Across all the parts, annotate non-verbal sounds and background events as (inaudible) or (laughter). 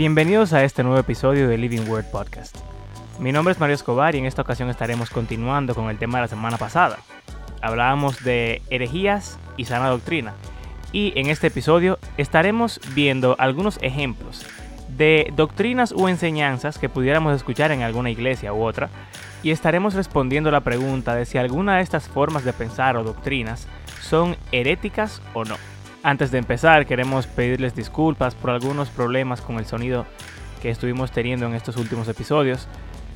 Bienvenidos a este nuevo episodio de Living Word Podcast. Mi nombre es Mario Escobar y en esta ocasión estaremos continuando con el tema de la semana pasada. Hablábamos de herejías y sana doctrina. Y en este episodio estaremos viendo algunos ejemplos de doctrinas u enseñanzas que pudiéramos escuchar en alguna iglesia u otra. Y estaremos respondiendo la pregunta de si alguna de estas formas de pensar o doctrinas son heréticas o no. Antes de empezar, queremos pedirles disculpas por algunos problemas con el sonido que estuvimos teniendo en estos últimos episodios,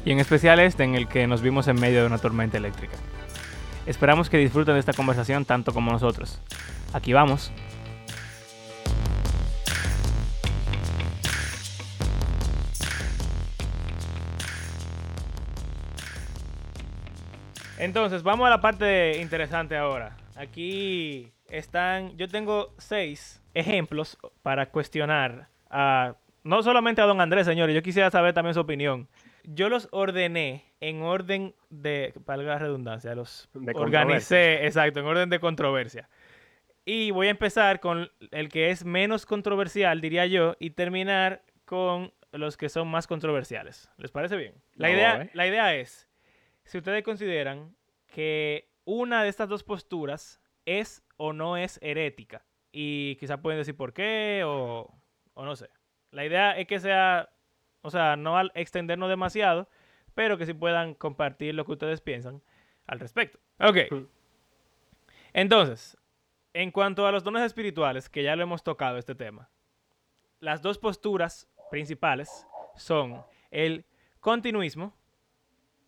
y en especial este en el que nos vimos en medio de una tormenta eléctrica. Esperamos que disfruten de esta conversación tanto como nosotros. Aquí vamos. Entonces, vamos a la parte interesante ahora. Aquí están, yo tengo seis ejemplos para cuestionar a, no solamente a don Andrés, señores, yo quisiera saber también su opinión. Yo los ordené en orden de, para la redundancia, los organicé, exacto, en orden de controversia. Y voy a empezar con el que es menos controversial, diría yo, y terminar con los que son más controversiales. ¿Les parece bien? La, idea, eh. la idea es, si ustedes consideran que una de estas dos posturas es o no es herética. Y quizás pueden decir por qué o, o no sé. La idea es que sea, o sea, no al extendernos demasiado, pero que sí puedan compartir lo que ustedes piensan al respecto. Ok. Entonces, en cuanto a los dones espirituales, que ya lo hemos tocado este tema, las dos posturas principales son el continuismo,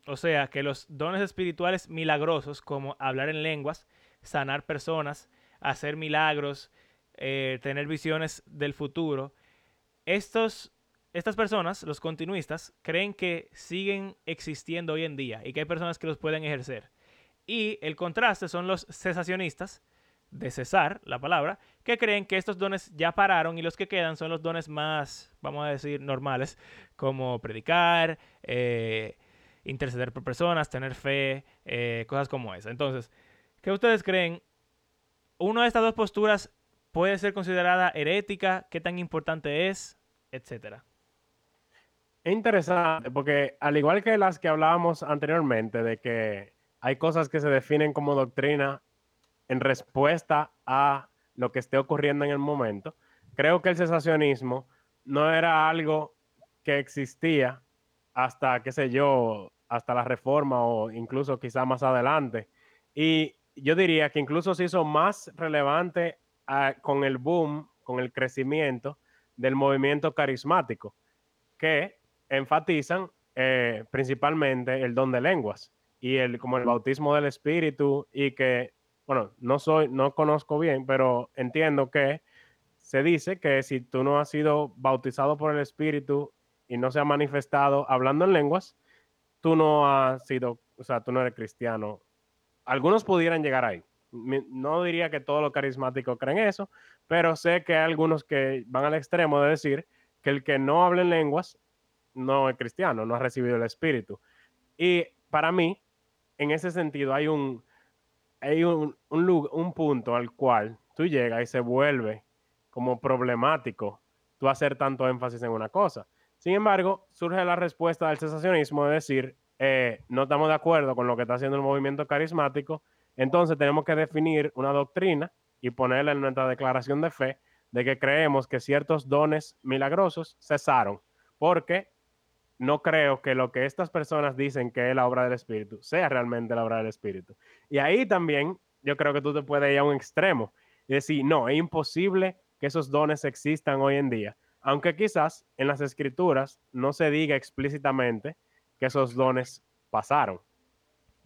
o sea, que los dones espirituales milagrosos, como hablar en lenguas, sanar personas, hacer milagros, eh, tener visiones del futuro. Estos, estas personas, los continuistas, creen que siguen existiendo hoy en día y que hay personas que los pueden ejercer. Y el contraste son los cesacionistas, de cesar, la palabra, que creen que estos dones ya pararon y los que quedan son los dones más, vamos a decir, normales, como predicar, eh, interceder por personas, tener fe, eh, cosas como esa. Entonces, ¿Qué ustedes creen? ¿Una de estas dos posturas puede ser considerada herética? ¿Qué tan importante es? Etcétera. Es interesante porque al igual que las que hablábamos anteriormente, de que hay cosas que se definen como doctrina en respuesta a lo que esté ocurriendo en el momento, creo que el cesacionismo no era algo que existía hasta, qué sé yo, hasta la reforma o incluso quizá más adelante. Y yo diría que incluso se hizo más relevante ah, con el boom, con el crecimiento del movimiento carismático, que enfatizan eh, principalmente el don de lenguas y el como el bautismo del espíritu y que bueno no soy no conozco bien pero entiendo que se dice que si tú no has sido bautizado por el espíritu y no se ha manifestado hablando en lenguas tú no has sido o sea tú no eres cristiano algunos pudieran llegar ahí. No diría que todos los carismáticos creen eso, pero sé que hay algunos que van al extremo de decir que el que no habla en lenguas no es cristiano, no ha recibido el espíritu. Y para mí, en ese sentido, hay un, hay un, un, punto al cual tú llegas y se vuelve como problemático tú hacer tanto énfasis en una cosa. Sin embargo, surge la respuesta del cesacionismo de decir, eh, no estamos de acuerdo con lo que está haciendo el movimiento carismático, entonces tenemos que definir una doctrina y ponerla en nuestra declaración de fe de que creemos que ciertos dones milagrosos cesaron, porque no creo que lo que estas personas dicen que es la obra del Espíritu sea realmente la obra del Espíritu. Y ahí también yo creo que tú te puedes ir a un extremo y decir, no, es imposible que esos dones existan hoy en día, aunque quizás en las escrituras no se diga explícitamente que esos dones pasaron.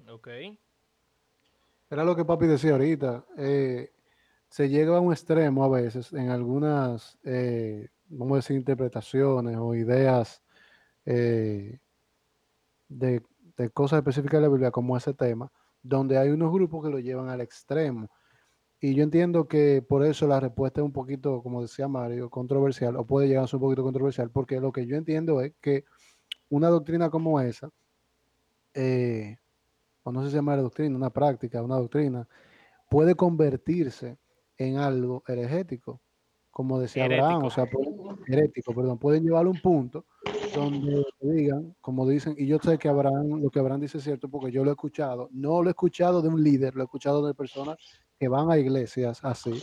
Ok. Era lo que papi decía ahorita. Eh, se llega a un extremo a veces en algunas, eh, vamos a decir, interpretaciones o ideas eh, de, de, cosas específicas de la Biblia como ese tema, donde hay unos grupos que lo llevan al extremo. Y yo entiendo que por eso la respuesta es un poquito, como decía Mario, controversial, o puede llegar a ser un poquito controversial, porque lo que yo entiendo es que una doctrina como esa, eh, o no se llama doctrina, una práctica, una doctrina, puede convertirse en algo heregético. como decía Abraham, o sea, herético, perdón, pueden llevarlo a un punto donde digan, como dicen, y yo sé que Abraham, lo que Abraham dice es cierto porque yo lo he escuchado, no lo he escuchado de un líder, lo he escuchado de personas que van a iglesias así,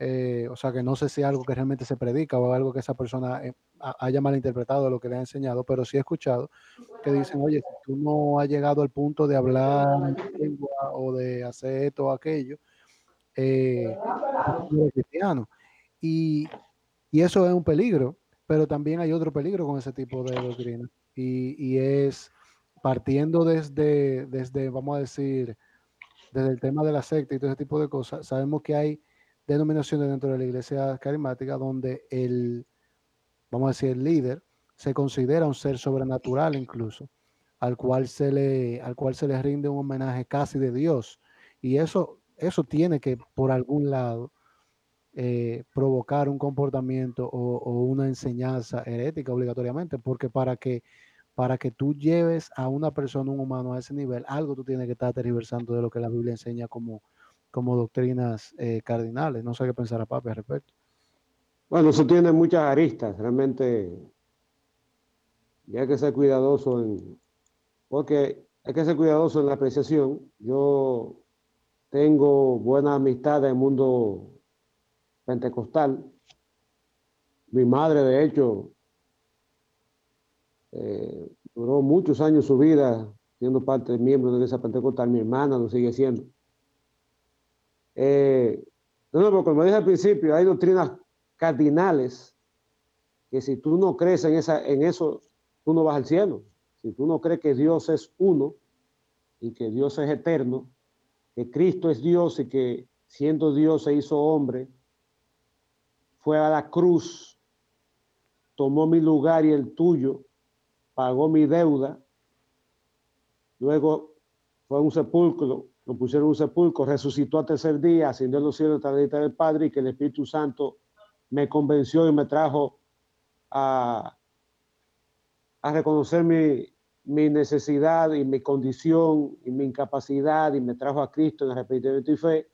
eh, o sea que no sé si es algo que realmente se predica o algo que esa persona eh, haya malinterpretado lo que le ha enseñado, pero sí he escuchado que dicen, oye, si tú no has llegado al punto de hablar lengua o de hacer esto o aquello, eh, eres cristiano. Y, y, eso es un peligro, pero también hay otro peligro con ese tipo de doctrina. Y, y es partiendo desde, desde, vamos a decir, desde el tema de la secta y todo ese tipo de cosas, sabemos que hay denominaciones dentro de la iglesia carismática donde el, vamos a decir, el líder se considera un ser sobrenatural incluso, al cual se le, al cual se le rinde un homenaje casi de Dios. Y eso, eso tiene que, por algún lado, eh, provocar un comportamiento o, o, una enseñanza herética obligatoriamente, porque para que, para que tú lleves a una persona, un humano a ese nivel, algo tú tienes que estar tergiversando de lo que la Biblia enseña como, como doctrinas eh, cardinales. No sé qué pensar a Papi al respecto. Bueno, eso tiene muchas aristas, realmente. Y hay que ser cuidadoso en. Porque hay que ser cuidadoso en la apreciación. Yo tengo buena amistad en el mundo pentecostal. Mi madre, de hecho, eh, duró muchos años su vida siendo parte miembro de esa pentecostal. Mi hermana lo sigue siendo. Eh, no, como dije al principio, hay doctrinas cardinales que si tú no crees en, esa, en eso, tú no vas al cielo. Si tú no crees que Dios es uno y que Dios es eterno, que Cristo es Dios y que siendo Dios se hizo hombre, fue a la cruz, tomó mi lugar y el tuyo, pagó mi deuda, luego fue a un sepulcro, lo pusieron en un sepulcro, resucitó al tercer día, ascendió a los cielos a la del Padre y que el Espíritu Santo me convenció y me trajo a, a reconocer mi, mi, necesidad y mi condición y mi incapacidad y me trajo a Cristo en arrepentimiento y fe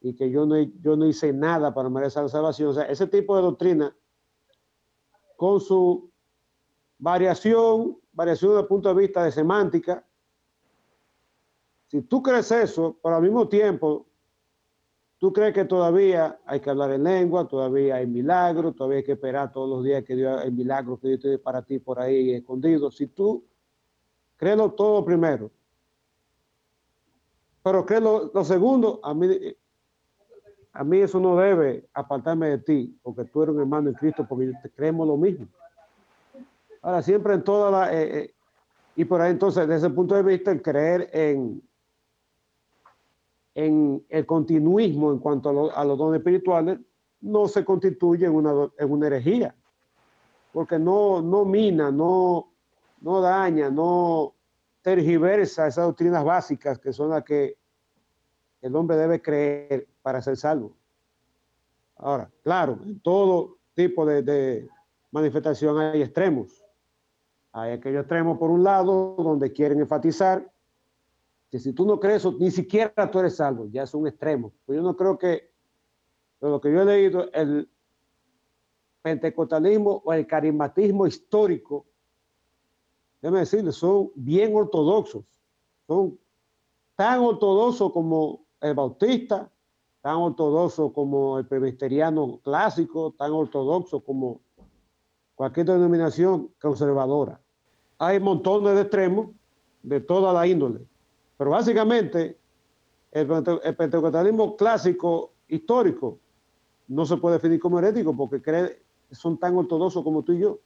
y que yo no, yo no hice nada para merecer la salvación. O sea, ese tipo de doctrina con su variación, variación desde el punto de vista de semántica, si tú crees eso, pero al mismo tiempo, tú crees que todavía hay que hablar en lengua, todavía hay milagros, todavía hay que esperar todos los días que Dios, el milagro que Dios tiene para ti por ahí escondido. Si tú créelo todo primero, pero créelo lo segundo, a mí, a mí eso no debe apartarme de ti, porque tú eres un hermano en Cristo, porque creemos lo mismo. Ahora, siempre en toda la... Eh, eh, y por ahí entonces, desde ese punto de vista, el creer en, en el continuismo en cuanto a, los dones espirituales no se constituye en una, en una herejía, porque no, no mina, no, no daña, no tergiversa esas doctrinas básicas que son las que el hombre debe creer para ser salvo. Ahora, claro, en todo tipo de, de manifestación hay extremos. Hay aquellos extremos, por un lado, donde quieren enfatizar si tú no crees ni siquiera tú eres salvo, ya es un extremo. Pues yo no creo que, lo que yo he leído, el pentecostalismo o el carismatismo histórico, déjame decirle, son bien ortodoxos, son tan ortodoxos como el bautista, tan ortodoxos como el presbiteriano clásico, tan ortodoxo como cualquier denominación conservadora. Hay montones de extremos de toda la índole. Pero básicamente, el, pentecostalismo clásico, histórico, no se puede definir como herético porque cree, son tan ortodoxos como tú y yo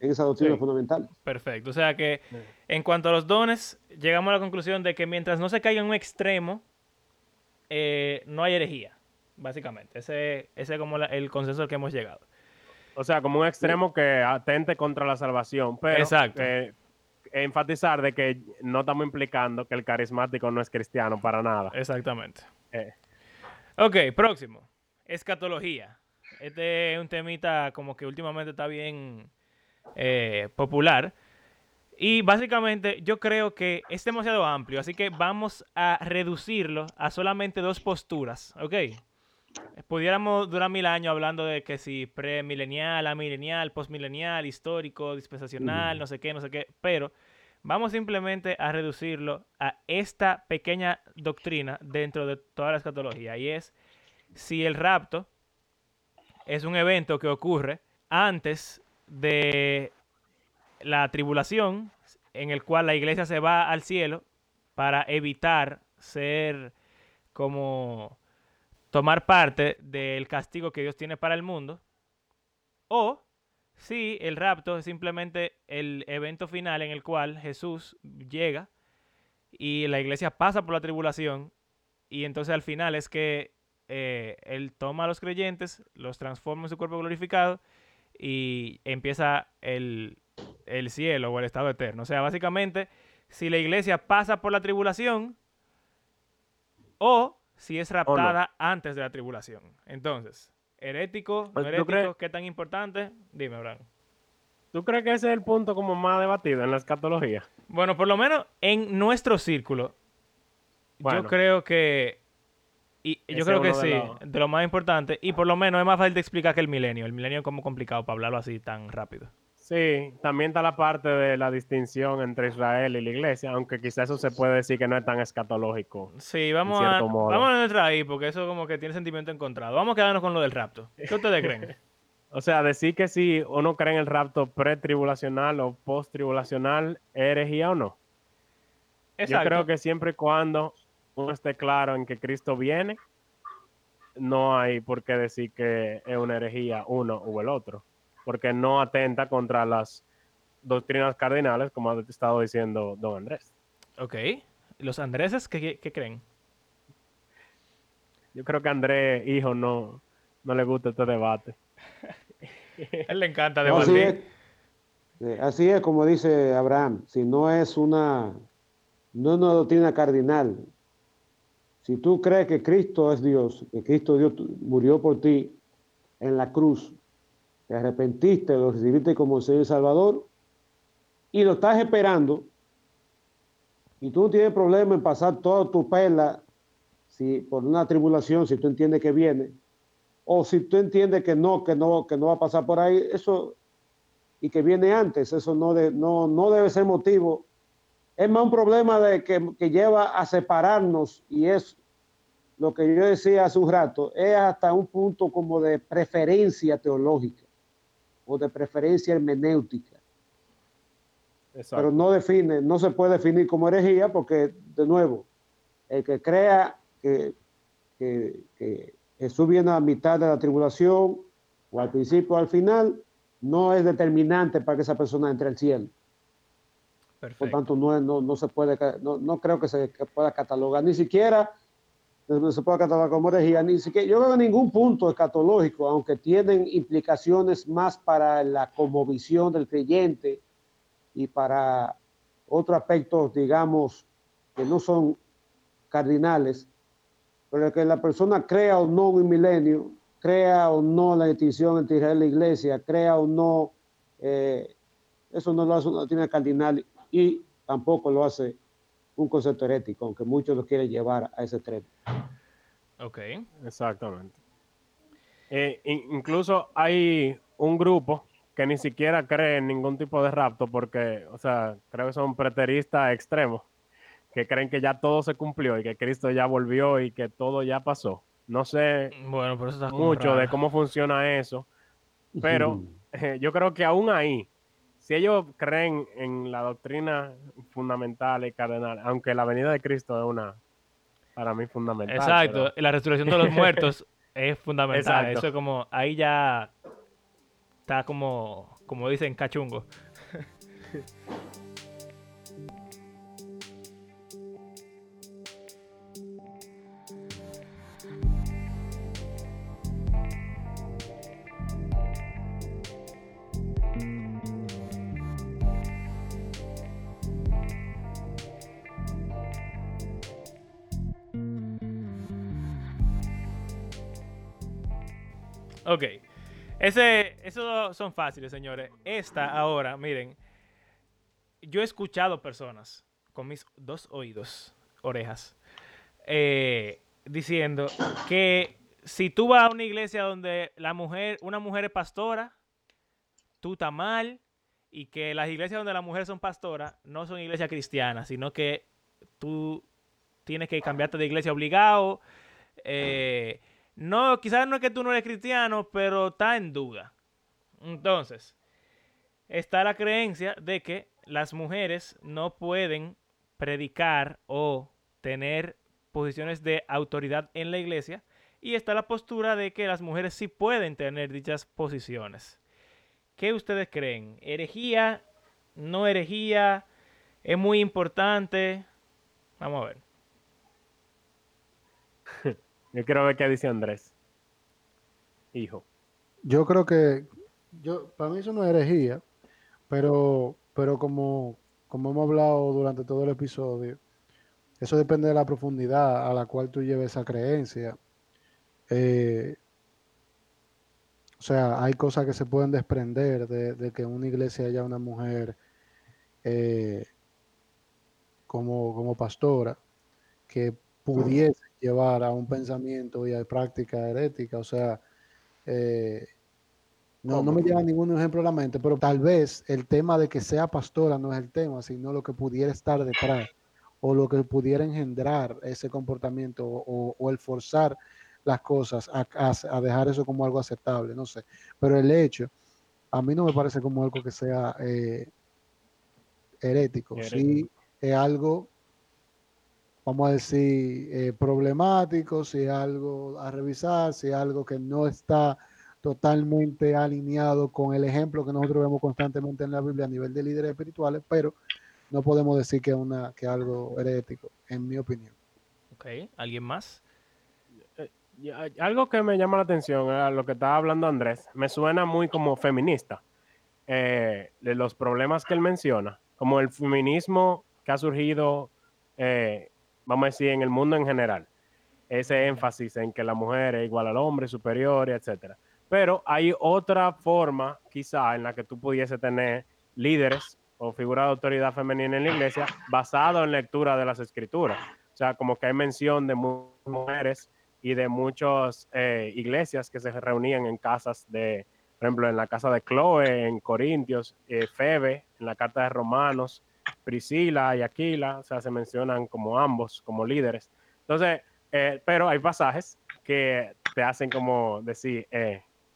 en esa doctrina fundamental. Perfecto. O sea que en cuanto a los dones, llegamos a la conclusión de que mientras no se caiga en un extremo, eh, no hay herejía, básicamente. Ese, ese es como el consenso al que hemos llegado. O sea, como un extremo que atente contra la salvación. Pero, Exacto. Eh, enfatizar de que no estamos implicando que el carismático no es cristiano para nada. Exactamente. Eh. Ok, próximo. Escatología. Este es un temita como que últimamente está bien eh, popular. Y básicamente yo creo que es demasiado amplio, así que vamos a reducirlo a solamente dos posturas, ¿ok? pudiéramos durar mil años hablando de que si premilenial, amilenial, postmilenial, histórico, dispensacional, no sé qué, no sé qué, pero vamos simplemente a reducirlo a esta pequeña doctrina dentro de toda la escatología y es si el rapto es un evento que ocurre antes de la tribulación en el cual la iglesia se va al cielo para evitar ser como tomar parte del castigo que Dios tiene para el mundo, o si el rapto es simplemente el evento final en el cual Jesús llega y la iglesia pasa por la tribulación y entonces al final es que eh, Él toma a los creyentes, los transforma en su cuerpo glorificado y empieza el, el cielo o el estado eterno. O sea, básicamente, si la iglesia pasa por la tribulación o si es raptada antes de la tribulación. Entonces, herético, no Pues, ¿tú herético, crees- ¿qué tan importante? Dime, Abraham. ¿Tú crees que ese es el punto como más debatido en la escatología? Bueno, por lo menos en nuestro círculo, Bueno. yo creo que. Y yo creo que de sí, de lo más importante. Y por lo menos es más fácil de explicar que el milenio. El milenio es como complicado para hablarlo así tan rápido. Sí, también está la parte de la distinción entre Israel y la iglesia, aunque quizás eso se puede decir que no es tan escatológico. Sí, vamos a, modo. vamos a entrar ahí porque eso como que tiene sentimiento encontrado. Vamos a quedarnos con lo del rapto. ¿Qué ustedes creen? (laughs) O sea, decir que si uno cree en el rapto pretribulacional o posttribulacional, ¿es herejía o no? Yo creo que siempre y cuando uno esté claro en que Cristo viene, no hay por qué decir que es una herejía uno u el otro, porque no atenta contra las doctrinas cardinales, como ha estado diciendo don Andrés. Ok. ¿Los andreses qué, qué- qué creen? Yo creo que a Andrés, hijo, no, no le gusta este debate. (laughs) A él le encanta No, así, debatir. es, Eh, así es como dice Abraham, si no es una, no es una doctrina cardinal, si tú crees que Cristo es Dios, que Cristo Dios murió por ti en la cruz, te arrepentiste, lo recibiste como Señor y Salvador, y lo estás esperando, y tú no tienes problema en pasar toda tu pela si, por una tribulación, si tú entiendes que viene, o si tú entiendes que no, que no, que no va a pasar por ahí, eso y que viene antes, eso no, de- no, no debe ser motivo. Es más un problema de que, que lleva a separarnos y es lo que yo decía hace un rato, es hasta un punto como de preferencia teológica o de preferencia hermenéutica, pero no define, no se puede definir como herejía porque, de nuevo, el que crea que, que- que Jesús viene a la mitad de la tribulación o al principio o al final, no es determinante para que esa persona entre al cielo. Por tanto, no, no, no se puede, no, no creo que se que pueda catalogar, ni siquiera no se puede catalogar como herejía, ni siquiera, yo creo que ningún punto escatológico, aunque tienen implicaciones más para la conmovisión del creyente y para otros aspectos, digamos, que no son cardinales, pero que la persona crea o no un milenio, crea o no la distinción entre Israel y la iglesia, crea o no, eh, eso no lo hace una doctrina cardinal y tampoco lo hace un concepto herético, aunque muchos lo quieren llevar a ese extremo. Ok. Exactamente. Eh, in- incluso hay un grupo que ni siquiera cree en ningún tipo de rapto porque, o sea, creo que son preteristas extremos, que creen que ya todo se cumplió y que Cristo ya volvió y que todo ya pasó. No sé Bueno, mucho de cómo funciona eso, pero (laughs) eh, yo creo que aún ahí, si ellos creen en la doctrina fundamental y cardenal, aunque la venida de Cristo es una, para mí, fundamental. Exacto. pero- La resurrección de los muertos es fundamental. Exacto. Eso es como, ahí ya está como, como dicen, cachungo. (laughs) Ok. Ese, esos son fáciles, señores. Esta ahora, miren. Yo he escuchado personas con mis dos oídos, orejas, eh, diciendo que si tú vas a una iglesia donde la mujer, una mujer es pastora, tú estás mal, y que las iglesias donde las mujeres son pastoras no son iglesias cristianas, sino que tú tienes que cambiarte de iglesia obligado. Eh, no, quizás no es que tú no eres cristiano, pero está en duda. Entonces, está la creencia de que las mujeres no pueden predicar o tener posiciones de autoridad en la iglesia. Y está la postura de que las mujeres sí pueden tener dichas posiciones. ¿Qué ustedes creen? ¿Herejía? ¿No herejía? ¿Es muy importante? Vamos a ver. Yo quiero ver qué dice Andrés. Hijo. Yo creo que, yo, para mí es herejía, pero, pero como, como hemos hablado durante todo el episodio, eso depende de la profundidad a la cual tú lleves esa creencia. Eh, o sea, hay cosas que se pueden desprender de, que en una iglesia haya una mujer eh, como, como pastora que pudiese llevar a un pensamiento y a práctica herética. O sea, eh, no, no, me lleva ningún ejemplo a la mente, pero tal vez el tema de que sea pastora no es el tema, sino lo que pudiera estar detrás o lo que pudiera engendrar ese comportamiento o, o el forzar las cosas a, dejar eso como algo aceptable, no sé. Pero el hecho, a mí no me parece como algo que sea eh, herético. Sí, es algo, vamos a decir, eh, problemático, si es algo a revisar, si es algo que no está totalmente alineado con el ejemplo que nosotros vemos constantemente en la Biblia a nivel de líderes espirituales, pero no podemos decir que es una, que algo herético, en mi opinión. Ok, ¿alguien más? algo que me llama la atención a lo que estaba hablando Andrés, me suena muy como feminista, eh, de los problemas que él menciona, como el feminismo que ha surgido, eh, vamos a decir, en el mundo en general. Ese énfasis en que la mujer es igual al hombre, superior, etcétera. Pero hay otra forma, quizá, en la que tú pudiese tener líderes o figuras de autoridad femenina en la iglesia basado en lectura de las escrituras. O sea, como que hay mención de mujeres y de muchas eh, iglesias que se reunían en casas de, por ejemplo, en la casa de Chloe, en Corintios, eh, Febe, en la carta de Romanos, Priscila y Aquila, o sea, se mencionan como ambos, como líderes. Entonces, eh, pero hay pasajes que te hacen como decir,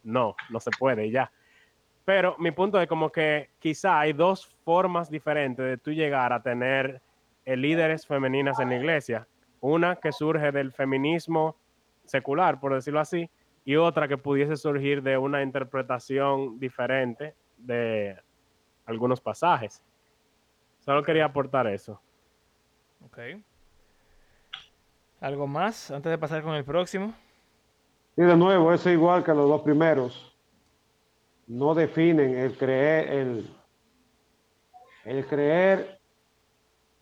no, no se puede y ya. Pero mi punto es como que quizá hay dos formas diferentes de tú llegar a tener líderes femeninas en la iglesia. Una que surge del feminismo secular, por decirlo así, y otra que pudiese surgir de una interpretación diferente de algunos pasajes. Solo quería aportar eso. Ok. ¿Algo más antes de pasar con el próximo? Y de nuevo, eso igual que los dos primeros. No definen el creer, el, el creer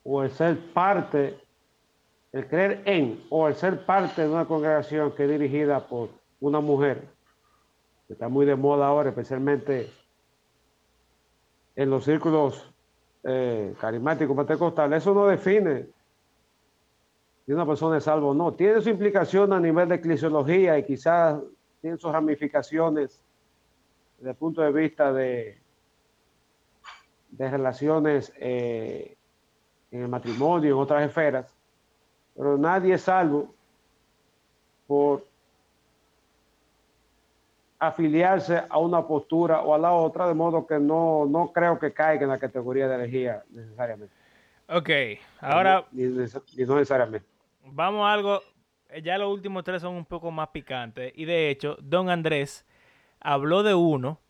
o el ser parte el creer en o el ser parte de una congregación que es dirigida por una mujer, que está muy de moda ahora, especialmente en los círculos eh, carismáticos pentecostales, eso no define si una persona es salvo o no. Tiene su implicación a nivel de eclesiología y quizás tiene sus ramificaciones desde el punto de vista de, de relaciones eh, en el matrimonio, en otras esferas pero nadie es salvo por afiliarse a una postura o a la otra, de modo que no, no creo que caiga en la categoría de herejía necesariamente. Ok, ahora... Ni, no necesariamente. Vamos a algo, ya los últimos tres son un poco más picantes, y de hecho, don Andrés habló de uno,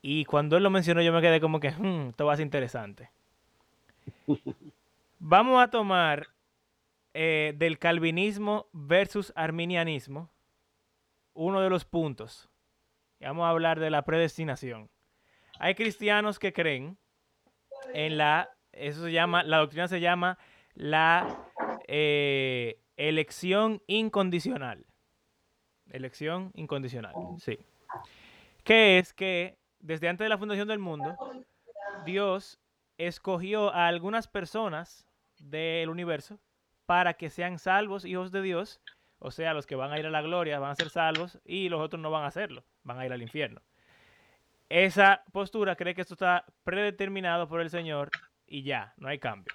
y cuando él lo mencionó yo me quedé como que, hmm, esto va a ser interesante. (laughs) Vamos a tomar eh, del calvinismo versus arminianismo, uno de los puntos. Vamos a hablar de la predestinación. Hay cristianos que creen en la, eso se llama, la doctrina se llama la eh, elección incondicional. Elección incondicional, sí. Que es que desde antes de la fundación del mundo, Dios escogió a algunas personas del universo para que sean salvos hijos de Dios O sea, los que van a ir a la gloria van a ser salvos y los otros no van a hacerlo, van a ir al infierno. Esa postura cree que esto está predeterminado por el Señor y ya, no hay cambio.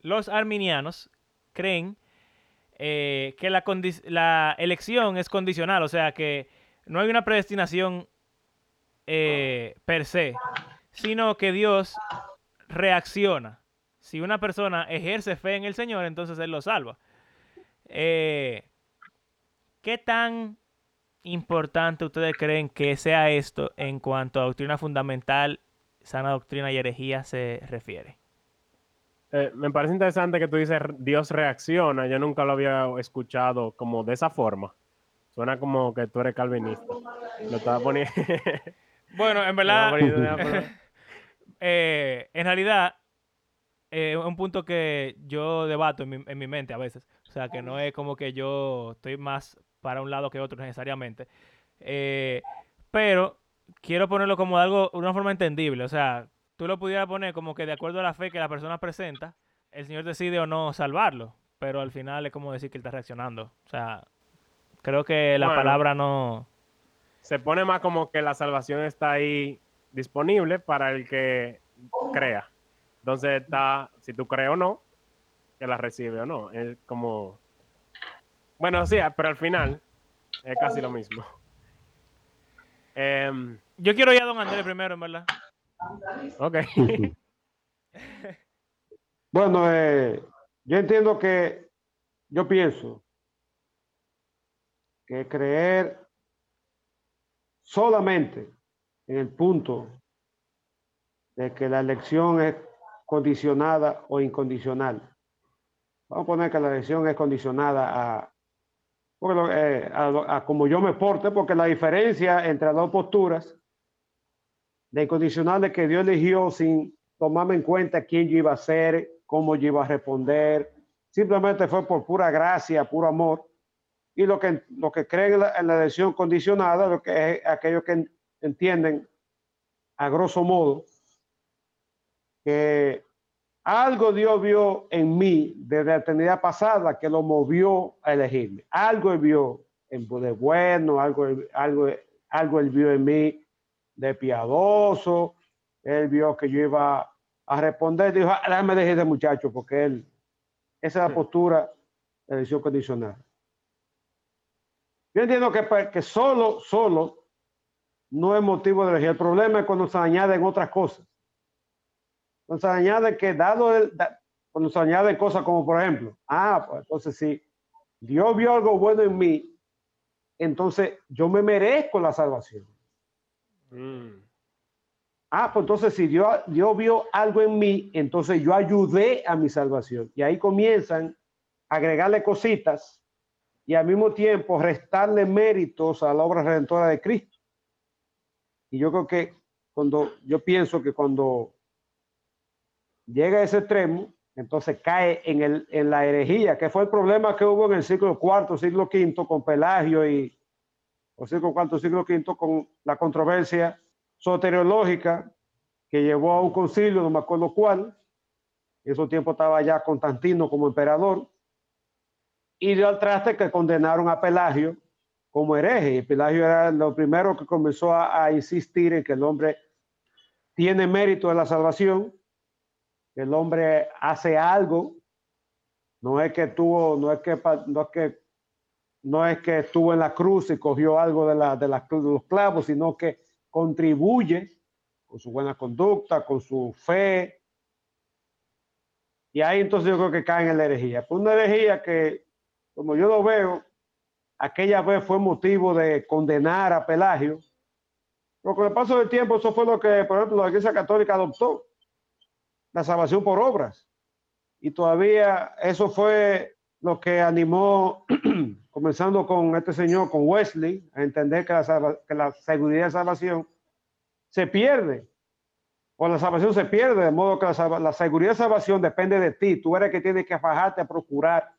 Los arminianos creen eh, que la, elección es condicional, o sea que no hay una predestinación eh, per se, sino que Dios reacciona. Si una persona ejerce fe en el Señor, entonces Él lo salva. Eh, ¿Qué tan importante ustedes creen que sea esto en cuanto a doctrina fundamental, sana doctrina y herejía se refiere? Eh, me parece interesante que tú dices Dios reacciona. Yo nunca lo había escuchado como de esa forma. Suena como que tú eres calvinista. Lo estaba poniendo. (laughs) bueno, en verdad. (laughs) Eh, en realidad, es un punto que yo debato en mi, en mi, mente a veces. O sea, que no es como que yo estoy más para un lado que otro necesariamente. Eh, pero quiero ponerlo como algo, una forma entendible. O sea, tú lo pudieras poner como que de acuerdo a la fe que la persona presenta, el Señor decide o no salvarlo, pero al final es como decir que él está reaccionando. O sea, creo que la palabra no... Se pone más como que la salvación está ahí disponible para el que crea. Entonces está, si tú crees o no, que la recibe o no. Es como... Bueno, sí, pero al final es casi lo mismo. Em, Yo quiero ir a don Andrés primero, en verdad. Ok. (laughs) bueno, eh, yo entiendo que, yo pienso que creer solamente en el punto de que la elección es condicionada o incondicional. Vamos a poner que la elección es condicionada a, eh, a, como yo me porte, porque la diferencia entre las dos posturas de incondicional que Dios eligió sin tomarme en cuenta quién yo iba a ser, cómo yo iba a responder. Simplemente fue por pura gracia, puro amor. Y lo que, lo que creen en la, en elección condicionada, lo que es aquellos que entienden a grosso modo que algo Dios vio en mí desde la eternidad pasada que lo movió a elegirme. Algo él vio en, de bueno, algo, algo, algo él vio en mí de piadoso. Él vio que yo iba a responder. Dijo, ah, déjame dejar de muchacho porque él, esa es la postura de elección condicional. Yo entiendo que, pues, que solo, solo no es motivo de elegir. El problema es cuando se añaden otras cosas. Cuando se añade que dado el, cuando se añaden cosas como por ejemplo, ah, pues entonces si Dios vio algo bueno en mí, entonces yo me merezco la salvación. Mm. Ah, pues entonces si Dios, Dios vio algo en mí, entonces yo ayudé a mi salvación. Y ahí comienzan a agregarle cositas y al mismo tiempo restarle méritos a la obra redentora de Cristo. Y yo creo que cuando, yo pienso que cuando llega a ese extremo, entonces cae en, el, en la herejía, que fue el problema que hubo en el siglo IV, siglo V con Pelagio y, o siglo IV, siglo V, con la controversia soteriológica que llevó a un concilio, no me acuerdo cuál, en ese tiempo estaba ya Constantino como emperador, y dio al traste que condenaron a Pelagio como hereje. Pelagio era lo primero que comenzó a, a insistir en que el hombre tiene mérito de la salvación, el hombre hace algo, no es que tuvo, no es que, no es que no es que estuvo en la cruz y cogió algo de, la, de, los clavos, sino que contribuye con su buena conducta, con su fe. Y ahí entonces yo creo que cae en la herejía. Pues una herejía que, como yo lo veo, aquella vez fue motivo de condenar a Pelagio. Pero con el paso del tiempo, eso fue lo que, por ejemplo, la Iglesia Católica adoptó, la salvación por obras. Y todavía eso fue lo que animó, (clears throat) comenzando con este señor, con Wesley, a entender que la, seguridad de salvación se pierde, o la salvación se pierde, de modo que la, seguridad de salvación depende de ti. Tú eres que tienes que fajarte a procurar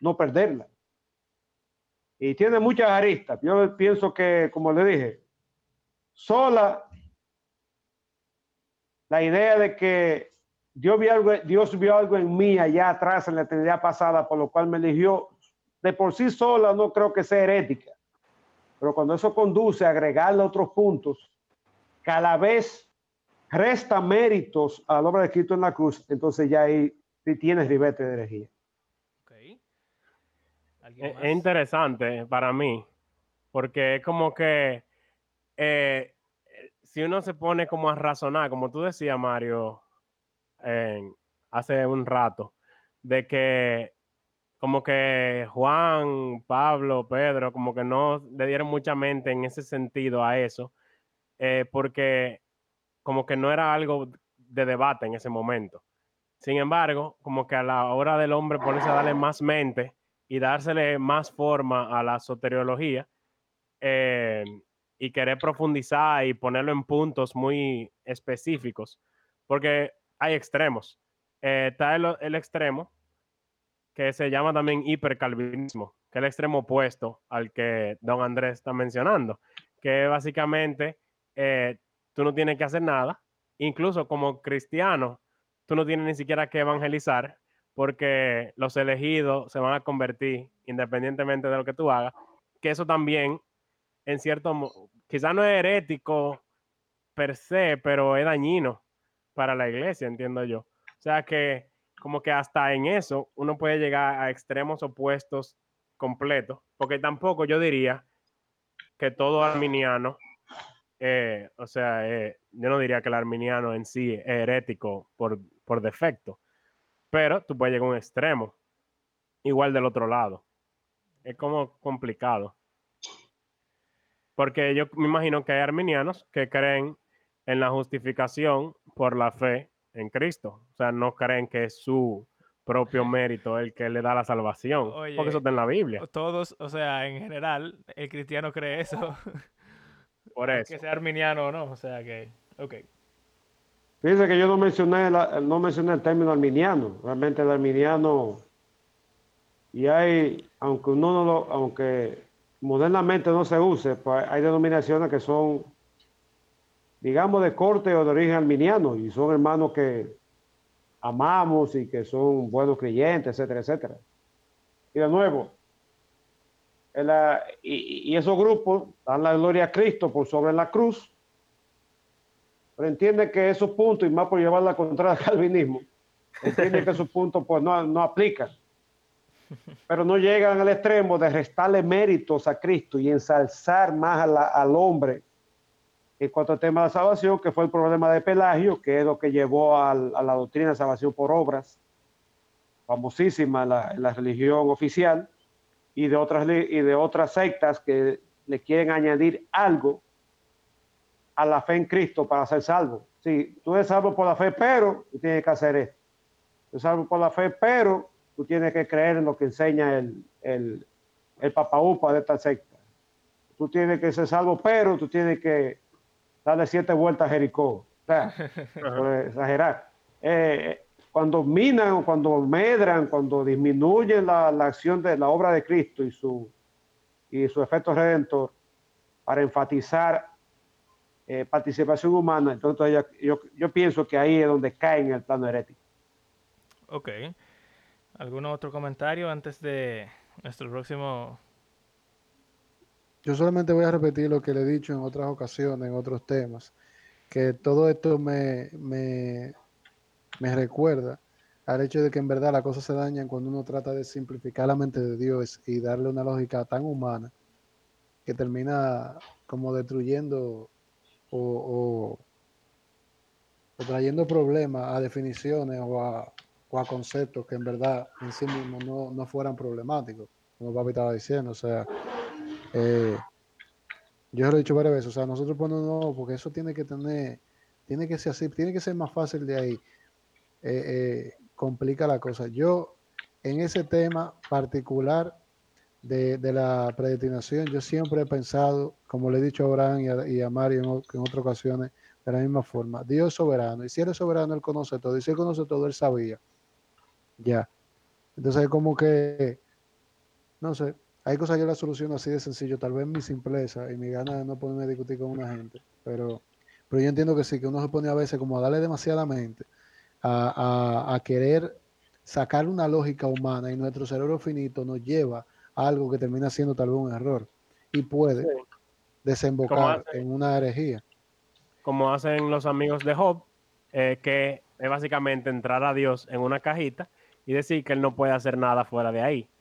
no perderla. Y tiene muchas aristas. Yo pienso que, como le dije, sola la idea de que Dios vio, algo, Dios vio algo en mí allá atrás en la eternidad pasada, por lo cual me eligió. de por sí sola no creo que sea herética. Pero cuando eso conduce a agregarle otros puntos, cada vez resta méritos a la obra de Cristo en la cruz, entonces ya ahí tienes ribete de herejía. Okay. Es, es interesante para mí, porque es como que eh, si uno se pone como a razonar, como tú decías, Mario, hace un rato, de que como que Juan, Pablo, Pedro, como que no le dieron mucha mente en ese sentido a eso, eh, porque como que no era algo de debate en ese momento. Sin embargo, como que a la hora del hombre ponerse a darle más mente y dársele más forma a la soteriología, eh, y querer profundizar y ponerlo en puntos muy específicos, porque hay extremos. Eh, está el, extremo que se llama también hipercalvinismo, que es el extremo opuesto al que don Andrés está mencionando, que básicamente eh, tú no tienes que hacer nada, incluso como cristiano, tú no tienes ni siquiera que evangelizar, porque los elegidos se van a convertir independientemente de lo que tú hagas, que eso también en cierto, quizás no es herético per se, pero es dañino para la iglesia, entiendo yo. O sea que como que hasta en eso uno puede llegar a extremos opuestos completos, porque tampoco yo diría que todo arminiano, eh, o sea, eh, yo no diría que el arminiano en sí es herético por, por defecto, pero tú puedes llegar a un extremo, igual del otro lado. Es como complicado. Porque yo me imagino que hay arminianos que creen en la justificación por la fe en Cristo. O sea, no creen que es su propio (laughs) mérito el que le da la salvación. porque eso está en la Biblia. Todos, o sea, en general, el cristiano cree eso. (laughs) Por eso. Que sea arminiano o no. O sea que, ok. Fíjense que yo no mencioné, no mencioné el término arminiano. Realmente el arminiano, y hay, aunque uno no lo, aunque modernamente no se use, pues hay denominaciones que son, digamos, de corte o de origen arminiano y son hermanos que amamos y que son buenos creyentes, etcétera, etcétera. Y de nuevo, y, esos grupos dan la gloria a Cristo por sobre la cruz, pero entienden que esos puntos, y más por llevar la contra al calvinismo, entienden que esos puntos pues no, no aplican pero no llegan al extremo de restarle méritos a Cristo y ensalzar más al hombre en cuanto al tema de la salvación, que fue el problema de Pelagio, que es lo que llevó a, la doctrina de salvación por obras, famosísima la, la religión oficial, y de, otras, y de otras sectas que le quieren añadir algo a la fe en Cristo para ser salvo. Sí, tú eres salvo por la fe, pero tú tienes que hacer esto. Tú eres salvo por la fe, pero tú tienes que creer en lo que enseña el, el, el papaupa de esta secta. Tú tienes que ser salvo, pero tú tienes que darle siete vueltas a Jericó. O sea, (laughs) exagerar. Eh, cuando minan, cuando medran, cuando disminuyen la, la, acción de la obra de Cristo y su, y su efecto redentor para enfatizar eh, participación humana, entonces yo, yo, pienso que ahí es donde cae en el plano herético. Ok. ¿Algún otro comentario antes de nuestro próximo? Yo solamente voy a repetir lo que le he dicho en otras ocasiones, en otros temas, que todo esto me, me, me recuerda al hecho de que en verdad las cosas se dañan cuando uno trata de simplificar la mente de Dios y darle una lógica tan humana que termina como destruyendo o, o, trayendo problemas a definiciones o a, o a conceptos que en verdad en sí mismos no, no fueran problemáticos, como papi estaba diciendo. O sea, eh, yo lo he dicho varias veces, o sea, nosotros ponemos porque eso tiene que tener, tiene que ser así, tiene que ser más fácil de ahí. Eh, eh, complica la cosa. Yo, en ese tema particular de, de, la predestinación, yo siempre he pensado, como le he dicho a Abraham y a, Mario en, en, otras ocasiones, de la misma forma. Dios es soberano, y si Él es soberano, Él conoce todo, y si Él conoce todo, Él sabía. Ya. Entonces, como que, no sé, hay cosas que la solución así de sencillo, tal vez mi simpleza y mi gana de no ponerme a discutir con una gente, pero, pero yo entiendo que sí, que uno se pone a veces como a darle demasiada mente a, a, a querer sacar una lógica humana y nuestro cerebro finito nos lleva algo que termina siendo tal vez un error y puede Sí. desembocar en una herejía. como hacen los amigos de Job, eh, que es básicamente entrar a Dios en una cajita y decir que él no puede hacer nada fuera de ahí.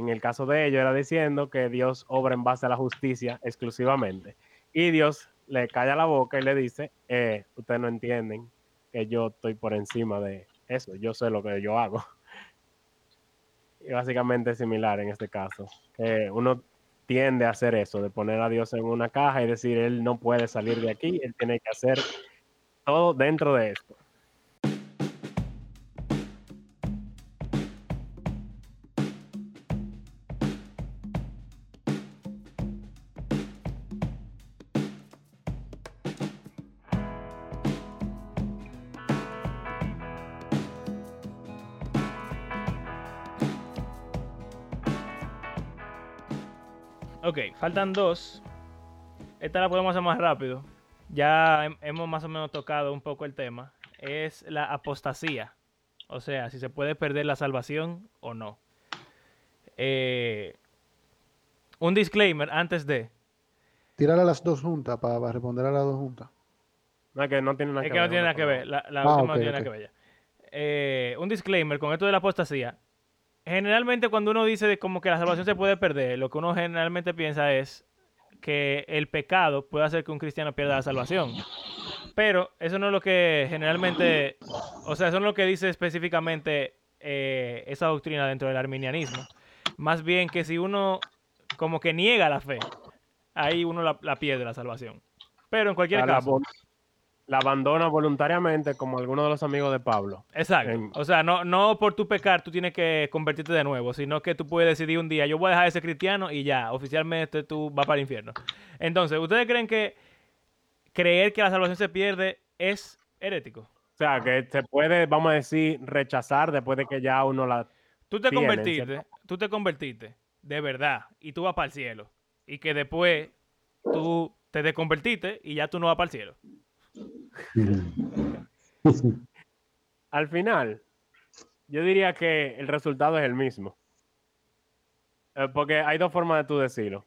En el caso de ellos era diciendo que Dios obra en base a la justicia exclusivamente. Y Dios le calla la boca y le dice, eh, ustedes no entienden que yo estoy por encima de eso, yo sé lo que yo hago. (laughs) Y básicamente es similar en este caso, uno tiende a hacer eso, de poner a Dios en una caja y decir, Él no puede salir de aquí, Él tiene que hacer todo dentro de esto. Faltan dos. Esta la podemos hacer más rápido. Ya hem- hemos más o menos tocado un poco el tema. Es la apostasía. O sea, si se puede perder la salvación o no. Eh, un disclaimer antes de. Tirar a las dos juntas para, responder a las dos juntas. No, es que no tiene nada Es que que no ver tiene una nada que ver. La, la Ah, última no tiene nada que ver ya. Eh, un disclaimer con esto de la apostasía. Generalmente cuando uno dice de como que la salvación se puede perder, lo que uno generalmente piensa es que el pecado puede hacer que un cristiano pierda la salvación. Pero eso no es lo que generalmente, o sea, eso no es lo que dice específicamente eh, esa doctrina dentro del arminianismo. Más bien que si uno como que niega la fe, ahí uno la, la pierde la salvación. Pero en cualquier caso... la abandona voluntariamente como algunos de los amigos de Pablo. Exacto. En- O sea, no, no por tu pecar tú tienes que convertirte de nuevo, sino que tú puedes decidir un día, yo voy a dejar de ser cristiano y ya, oficialmente tú vas para el infierno. Entonces, ¿ustedes creen que creer que la salvación se pierde es herético? O sea, que se puede, vamos a decir, rechazar después de que ya uno la... Tú te convertiste, ¿cierto? tú te convertiste de verdad y tú vas para el cielo. Y que después tú te desconvertiste y ya tú no vas para el cielo. (laughs) Al final, yo diría que el resultado es el mismo. Eh, porque hay dos formas de tú decirlo.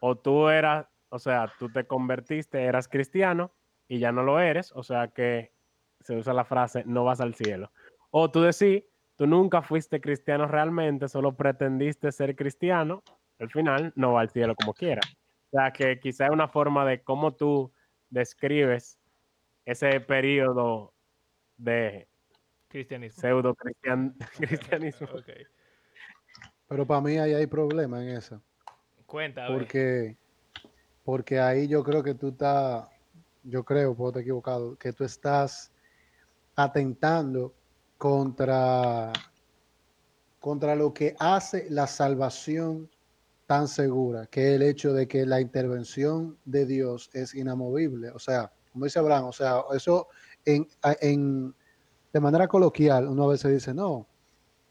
O tú eras, o sea, tú te convertiste, eras cristiano y ya no lo eres, o sea que se usa la frase no vas al cielo. O tú decís, tú nunca fuiste cristiano realmente, solo pretendiste ser cristiano, al final no va al cielo como quiera. O sea que quizá es una forma de cómo tú describes ese periodo de Cristianismo. pseudo (laughs) cristianismo. Pero para mí ahí hay problema en eso. Cuenta. Porque, porque ahí yo creo que tú estás, yo creo, puedo estar equivocado, que tú estás atentando contra, contra lo que hace la salvación tan segura, que es el hecho de que la intervención de Dios es inamovible. O sea, como dice Abraham, o sea, eso en, de manera coloquial, uno a veces dice, no,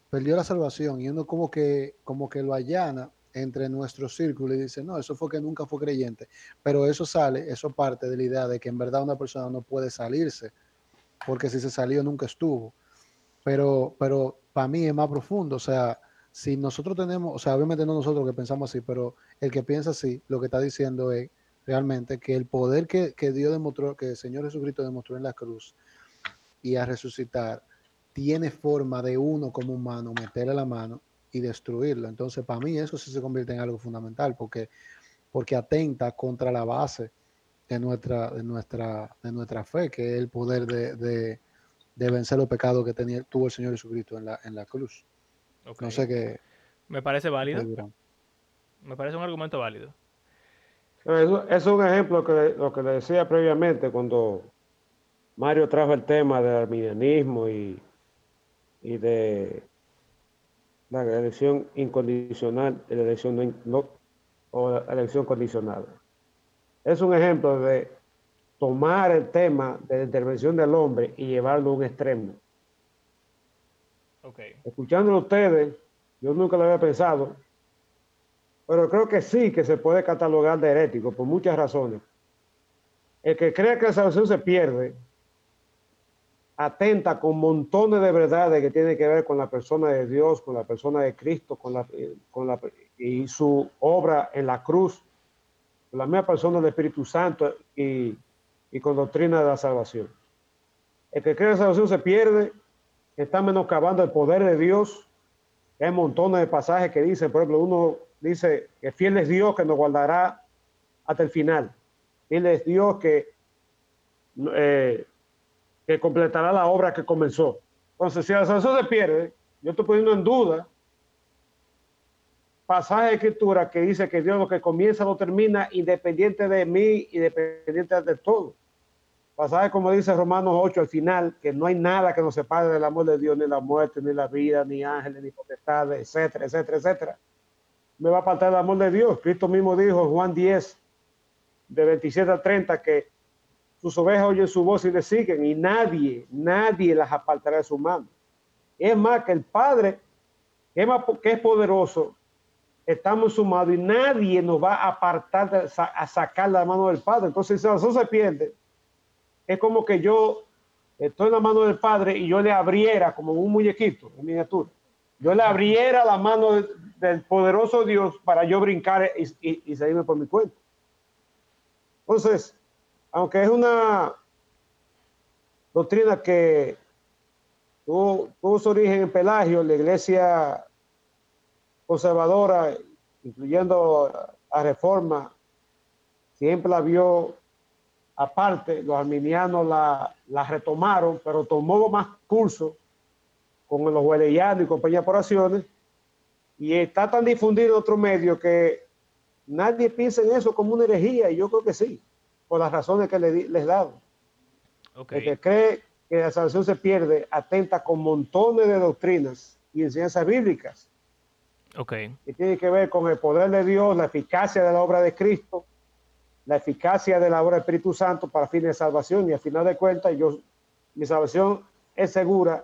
perdió la salvación y uno como que, como que lo allana entre nuestro círculo y dice, no, eso fue que nunca fue creyente. Pero eso sale, eso parte de la idea de que en verdad una persona no puede salirse, porque si se salió nunca estuvo. Pero, pero para mí es más profundo, o sea, si nosotros tenemos, o sea, obviamente no nosotros que pensamos así, pero el que piensa así, lo que está diciendo es realmente que el poder que, que Dios demostró, que el Señor Jesucristo demostró en la cruz y a resucitar, tiene forma de uno como humano meterle la mano y destruirlo. Entonces, para mí eso sí se convierte en algo fundamental porque, porque atenta contra la base de nuestra, de nuestra, de nuestra fe, que es el poder de, de, de vencer los pecados que tenía, tuvo el Señor Jesucristo en la, en la cruz. No sé qué. Me parece válido. Me parece un argumento válido. Eso, eso es un ejemplo que lo que le decía previamente cuando Mario trajo el tema del arminianismo y, y de la elección incondicional la elección no, in- no- o la elección condicional. Es un ejemplo de tomar el tema de la intervención del hombre y llevarlo a un extremo. Ok. Escuchándolo a ustedes, yo nunca lo había pensado, pero creo que sí que se puede catalogar de herético por muchas razones. El que crea que la salvación se pierde atenta con montones de verdades que tienen que ver con la persona de Dios, con la persona de Cristo, con la, con la, y su obra en la cruz, con la misma persona del Espíritu Santo y, y con doctrina de la salvación. El que cree en la salvación se pierde, está menoscabando el poder de Dios. Hay montones de pasajes que dicen, por ejemplo, uno dice que fiel es Dios que nos guardará hasta el final. Fiel es Dios que eh, que completará la obra que comenzó. Entonces, si salvación se pierde, yo estoy poniendo en duda pasaje de escritura que dice que Dios lo que comienza lo termina independiente de mí, independiente de todo. Pasaje como dice Romanos 8 al final, que no hay nada que nos separe del amor de Dios, ni la muerte, ni la vida, ni ángeles, ni potestades, etcétera, etcétera, etcétera. Me va a faltar el amor de Dios. Cristo mismo dijo Juan 10, de 27 a 30, que sus ovejas oyen su voz y le siguen y nadie, nadie las apartará de su mano. Es más que el Padre, que es, poderoso, estamos en su mano y nadie nos va a apartar, a sacar la mano del Padre. Entonces, si eso se pierde, es como que yo estoy en la mano del Padre y yo le abriera como un muñequito en miniatura. Yo le abriera la mano del, poderoso Dios para yo brincar y, y salirme por mi cuenta. Entonces, aunque es una doctrina que tuvo, su origen en Pelagio, la iglesia conservadora, incluyendo a Reforma, siempre la vio aparte, los arminianos la, retomaron, pero tomó más curso con los hueleyanos y compañía por acciones, y está tan difundido en otro medio que nadie piensa en eso como una herejía, y yo creo que sí por las razones que les, les he dado. El que cree que la salvación se pierde atenta con montones de doctrinas y enseñanzas bíblicas. Okay. Que tiene que ver con el poder de Dios, la eficacia de la obra de Cristo, la eficacia de la obra del Espíritu Santo para fines de salvación. Y al final de cuentas, yo, mi salvación es segura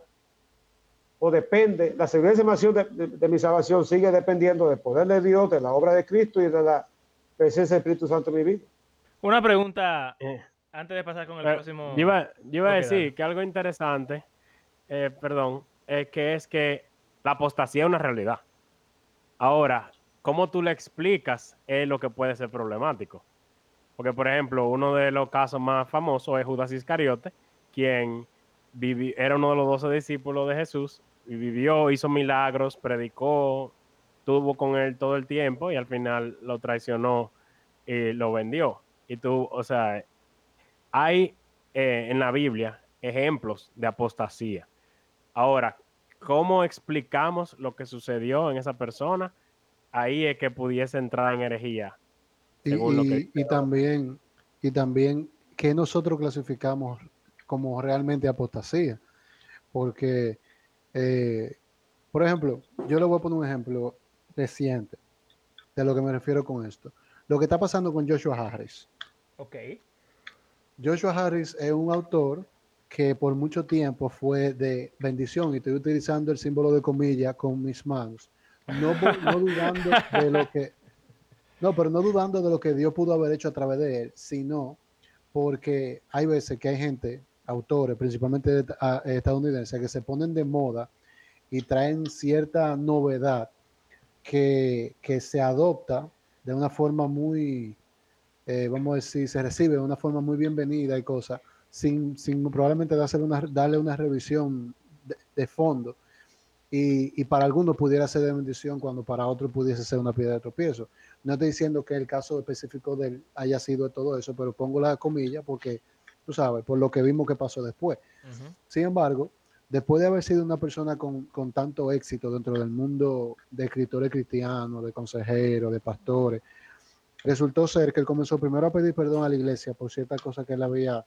o depende, la seguridad de, de, mi salvación sigue dependiendo del poder de Dios, de la obra de Cristo y de la presencia del Espíritu Santo en mi vida. Una pregunta eh, antes de pasar con el próximo. Yo iba, a decir que algo interesante, eh, perdón, es que es que la apostasía es una realidad. Ahora, ¿cómo tú le explicas es lo que puede ser problemático? Porque, por ejemplo, uno de los casos más famosos es Judas Iscariote, quien era uno de los doce discípulos de Jesús y vivió, hizo milagros, predicó, tuvo con él todo el tiempo y al final lo traicionó y lo vendió. Y tú, o sea, hay eh, en la Biblia ejemplos de apostasía. Ahora, ¿cómo explicamos lo que sucedió en esa persona? Ahí es que pudiese entrar en herejía. Y, también, y también que nosotros clasificamos como realmente apostasía. Porque, eh, por ejemplo, yo le voy a poner un ejemplo reciente de lo que me refiero con esto. Lo que está pasando con Joshua Harris. Ok. Joshua Harris es un autor que por mucho tiempo fue de bendición, y estoy utilizando el símbolo de comilla con mis manos, no, (laughs) dudando de lo que, no, pero no dudando de lo que Dios pudo haber hecho a través de él, sino porque hay veces que hay gente, autores, principalmente estadounidenses, que se ponen de moda y traen cierta novedad que, que se adopta de una forma muy, eh, vamos a decir, se recibe de una forma muy bienvenida y cosas, sin, sin probablemente darle una, darle una revisión de, fondo. Y, y, para algunos pudiera ser de bendición cuando para otros pudiese ser una piedra de tropiezo. No estoy diciendo que el caso específico de él haya sido de todo eso, pero pongo la comilla porque, tú sabes, por lo que vimos que pasó después. Sin embargo, después de haber sido una persona con, con, tanto éxito dentro del mundo de escritores cristianos, de consejeros, de pastores, resultó ser que él comenzó primero a pedir perdón a la iglesia por ciertas cosas que él había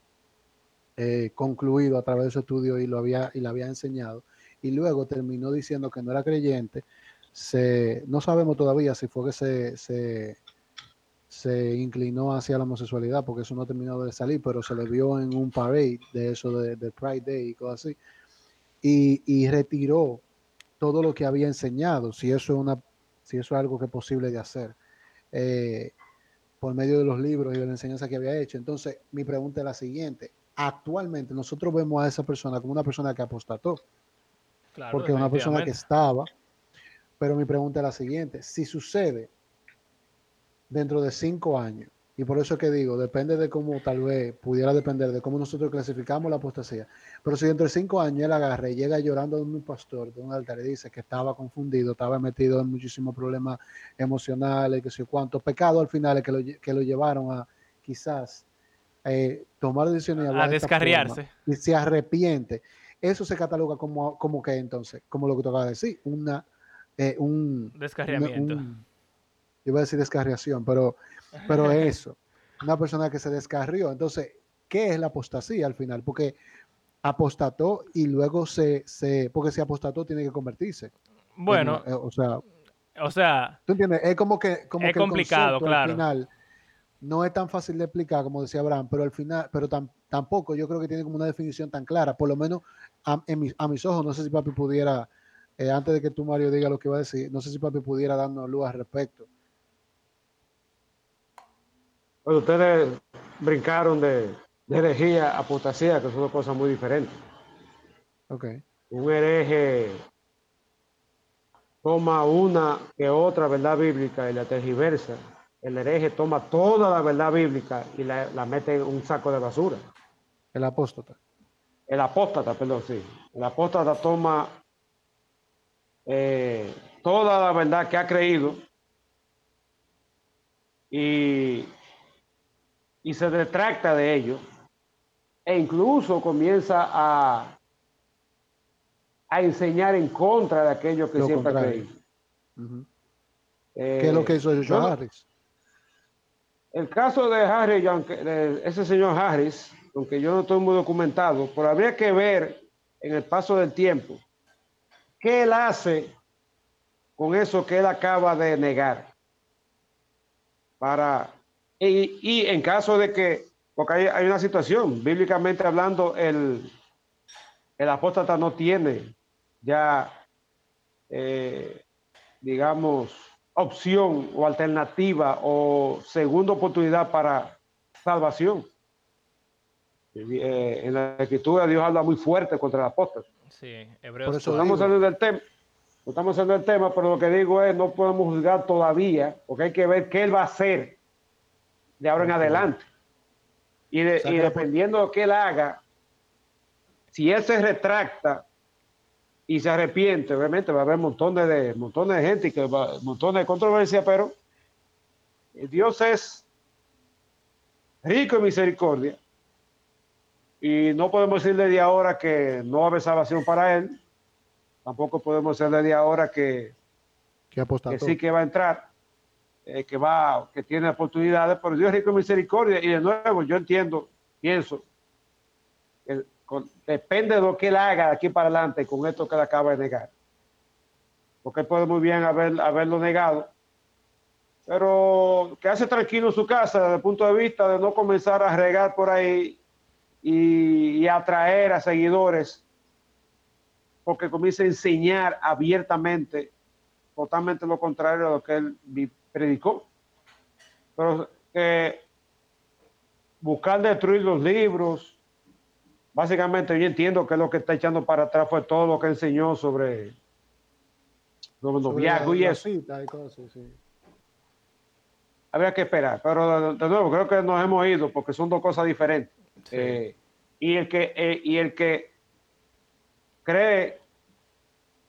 eh, concluido a través de su estudio y lo había y le había enseñado y luego terminó diciendo que no era creyente se no sabemos todavía si fue que se, se, se inclinó hacia la homosexualidad porque eso no ha terminado de salir pero se le vio en un parade de eso de, de Pride Day y cosas así y, y, retiró todo lo que había enseñado si eso es una si eso es algo que es posible de hacer eh, por medio de los libros y de la enseñanza que había hecho. Entonces, mi pregunta es la siguiente. actualmente nosotros vemos a esa persona como una persona que apostató, Claro, porque es una persona que estaba. Pero mi pregunta es la siguiente: si sucede dentro de cinco años, y por eso es que digo, depende de cómo tal vez pudiera depender de cómo nosotros clasificamos la apostasía. Pero si dentro de cinco años él agarra y llega llorando de un pastor, de un altar, y dice que estaba confundido, estaba metido en muchísimos problemas emocionales, que sé cuánto, pecado al final es que lo, que lo llevaron a quizás eh, tomar decisiones y A de forma, descarriarse. y se arrepiente. Eso se cataloga como, como que entonces, como lo que tú acabas de decir, una, eh, un, Descarriamiento. un- yo iba a decir descarriación, pero, pero eso, (laughs) una persona que se descarrió. Entonces, ¿qué es la apostasía al final? Porque apostató y luego se, se porque si apostató tiene que convertirse. Bueno, Eh, o sea, o sea, ¿tú entiendes? Es como que, como Es que complicado, claro. Al final no es tan fácil de explicar, como decía Abraham, pero al final, pero tam- tampoco yo creo que tiene como una definición tan clara, por lo menos a, en mis, a mis ojos, no sé si papi pudiera, eh, antes de que tú, Mario, diga lo que iba a decir, no sé si papi pudiera darnos luz al respecto. Ustedes brincaron de, de herejía a apostasía, que son dos cosas muy diferentes. Ok, Un hereje toma una que otra verdad bíblica y la tergiversa. El hereje toma toda la verdad bíblica y la, la mete en un saco de basura. el apóstata. El apóstata, perdón, sí. El apóstata toma eh, toda la verdad que ha creído y, y se detracta de ello e incluso comienza a, a enseñar en contra de aquello que Lo siempre. Ujú. Eh, ¿Qué es lo que hizo Joshua yo no- Harris? El caso de Harris, ese señor Harris, aunque yo no estoy muy documentado, pero habría que ver en el paso del tiempo qué él hace con eso que él acaba de negar. Para, y, y en caso de que, porque hay, hay una situación, bíblicamente hablando, el, el apóstata no tiene ya, eh, digamos, opción o alternativa o segunda oportunidad para salvación. Eh, en la escritura Dios habla muy fuerte contra el apóstol. sí, Hebreos Por eso. Estamos saliendo del tema. No estamos saliendo del tema, pero lo que digo es, no podemos juzgar todavía, porque hay que ver qué él va a hacer de ahora en adelante. Y, de- y dependiendo de lo que él haga, si él se retracta y se arrepiente, obviamente va a haber montones de, montones de gente y que va, montones de controversia, pero Dios es rico en misericordia. Y no podemos decirle de ahora que no va a haber salvación para él, tampoco podemos decirle de ahora que, Que que sí que va a entrar, eh, que va, que tiene oportunidades, pero Dios es rico en misericordia y de nuevo yo entiendo, pienso, que con- depende de lo que él haga de aquí para adelante con esto que él acaba de negar, porque puede muy bien haber, haberlo negado, pero quedarse tranquilo en su casa desde el punto de vista de no comenzar a regar por ahí y, atraer a seguidores porque comienza a enseñar abiertamente totalmente lo contrario a lo que él predicó. Pero eh, buscar destruir los libros, básicamente yo entiendo que lo que está echando para atrás fue todo lo que enseñó sobre los Sobre noviazgos y la eso. cita y cosas, sí. Habría que esperar, pero de, de nuevo creo que nos hemos ido porque son dos cosas diferentes. Sí. Eh, y el que eh, y el que cree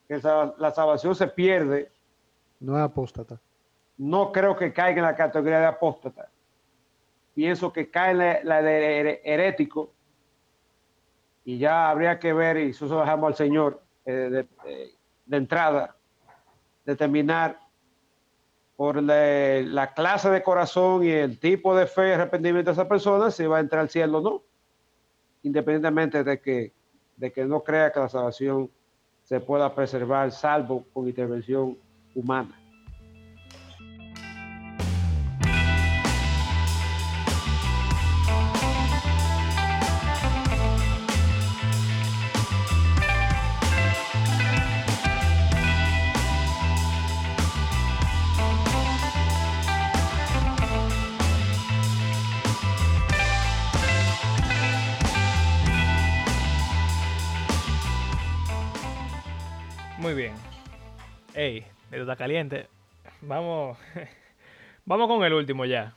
que la salvación se pierde, No es apóstata. No creo que caiga en la categoría de apóstata. Pienso que cae en la, de herético y ya habría que ver, y eso lo dejamos al Señor eh, de, eh, de entrada, determinar por la, la clase de corazón y el tipo de fe y arrepentimiento de esa persona si va a entrar al cielo o no, independientemente de que, de que no crea que la salvación se pueda preservar salvo con intervención humana. Ey, esto está caliente. Vamos, (laughs) vamos con el último ya.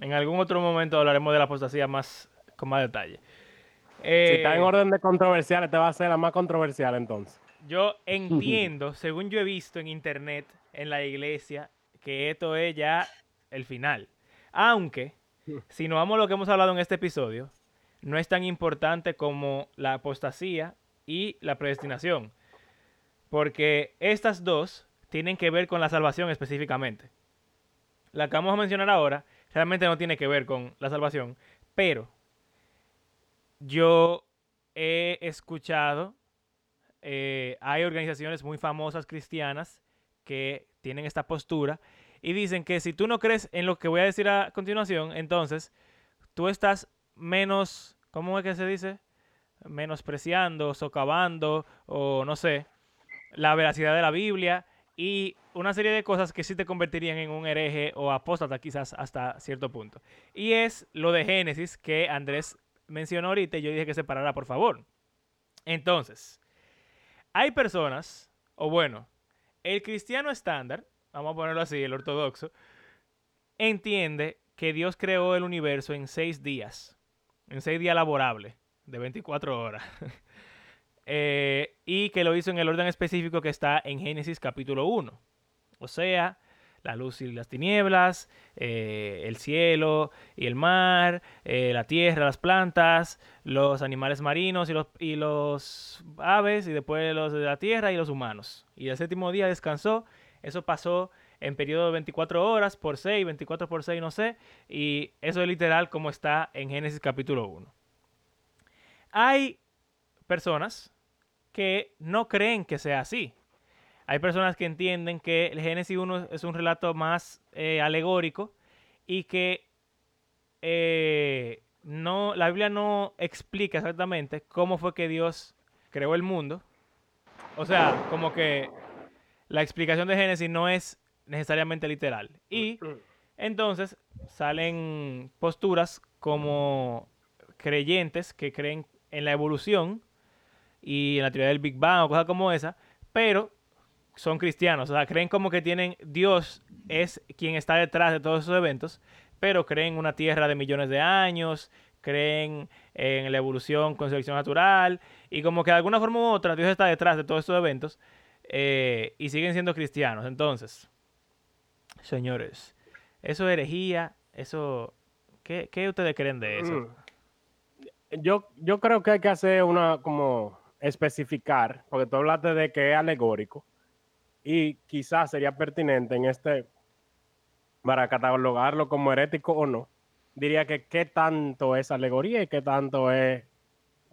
En algún otro momento hablaremos de la apostasía más con más detalle. Si está en Eh, orden de controversiales, te va a ser la más controversial entonces. Yo entiendo, (laughs) según yo he visto en internet, en la iglesia, que esto es ya el final. Aunque, (laughs) si nos vamos a lo que hemos hablado en este episodio, no es tan importante como la apostasía y la predestinación. Porque estas dos tienen que ver con la salvación específicamente. La que vamos a mencionar ahora realmente no tiene que ver con la salvación, pero yo he escuchado eh, hay organizaciones muy famosas cristianas que tienen esta postura y dicen que si tú no crees en lo que voy a decir a continuación, entonces tú estás menos, ¿cómo es que se dice? Menospreciando, socavando o no sé, la veracidad de la Biblia y una serie de cosas que sí te convertirían en un hereje o apóstata quizás hasta cierto punto. Y es lo de Génesis que Andrés mencionó ahorita y yo dije que se parara, por favor. Entonces, hay personas, o bueno, el cristiano estándar, vamos a ponerlo así, el ortodoxo, entiende que Dios creó el universo en seis días, en seis días laborables, de 24 horas, (laughs) Eh, y que lo hizo en el orden específico que está en Génesis capítulo 1, o sea, la luz y las tinieblas, eh, el cielo y el mar, eh, la tierra, las plantas, los animales marinos y los, y los aves, y después los de la tierra y los humanos. Y el séptimo día descansó. Eso pasó en periodo de 24 horas por 6, 24 por 6, no sé. Y eso es literal como está en Génesis capítulo 1. Hay personas que no creen que sea así. Hay personas que entienden que el Génesis 1 es un relato más eh, alegórico y que eh, no, la Biblia no explica exactamente cómo fue que Dios creó el mundo. O sea, como que la explicación de Génesis no es necesariamente literal. Y entonces salen posturas como creyentes que creen en la evolución y en la teoría del Big Bang o cosas como esa, pero son cristianos, o sea, creen como que tienen Dios es quien está detrás de todos esos eventos, pero creen en una tierra de millones de años, creen en la evolución con selección natural y como que de alguna forma u otra Dios está detrás de todos estos eventos eh, y siguen siendo cristianos. Entonces, señores, eso es herejía, eso, ¿qué, qué ustedes creen de eso? Mm. Yo, yo creo que hay que hacer una como especificar, porque tú hablaste de que es alegórico y quizás sería pertinente en este, para catalogarlo como herético o no, diría que qué tanto es alegoría y qué tanto es